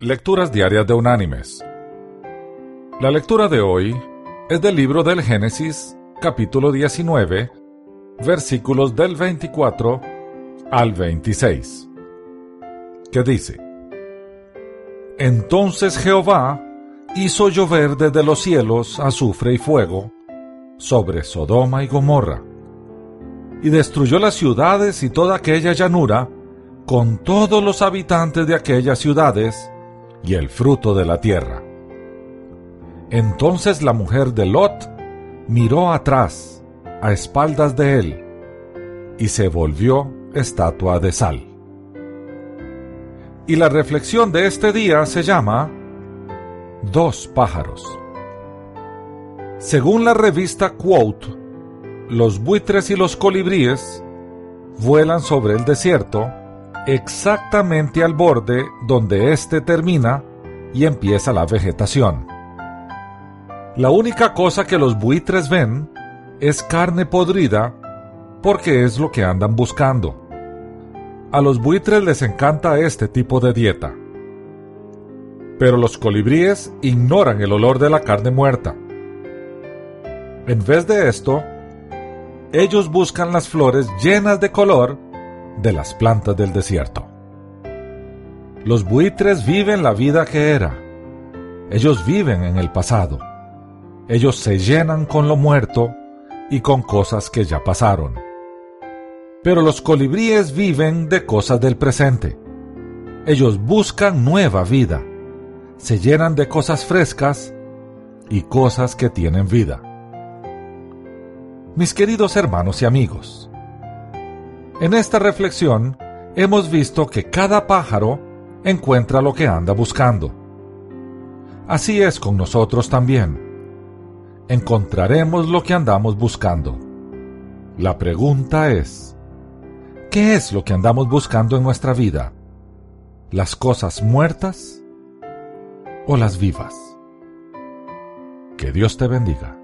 Lecturas Diarias de Unánimes. La lectura de hoy es del libro del Génesis, capítulo 19, versículos del 24 al 26, que dice, Entonces Jehová hizo llover desde los cielos azufre y fuego sobre Sodoma y Gomorra, y destruyó las ciudades y toda aquella llanura, con todos los habitantes de aquellas ciudades y el fruto de la tierra. Entonces la mujer de Lot miró atrás, a espaldas de él, y se volvió estatua de sal. Y la reflexión de este día se llama Dos pájaros. Según la revista Quote, los buitres y los colibríes vuelan sobre el desierto exactamente al borde donde éste termina y empieza la vegetación. La única cosa que los buitres ven es carne podrida porque es lo que andan buscando. A los buitres les encanta este tipo de dieta. Pero los colibríes ignoran el olor de la carne muerta. En vez de esto, ellos buscan las flores llenas de color de las plantas del desierto. Los buitres viven la vida que era. Ellos viven en el pasado. Ellos se llenan con lo muerto y con cosas que ya pasaron. Pero los colibríes viven de cosas del presente. Ellos buscan nueva vida. Se llenan de cosas frescas y cosas que tienen vida. Mis queridos hermanos y amigos, en esta reflexión hemos visto que cada pájaro encuentra lo que anda buscando. Así es con nosotros también. Encontraremos lo que andamos buscando. La pregunta es, ¿qué es lo que andamos buscando en nuestra vida? ¿Las cosas muertas o las vivas? Que Dios te bendiga.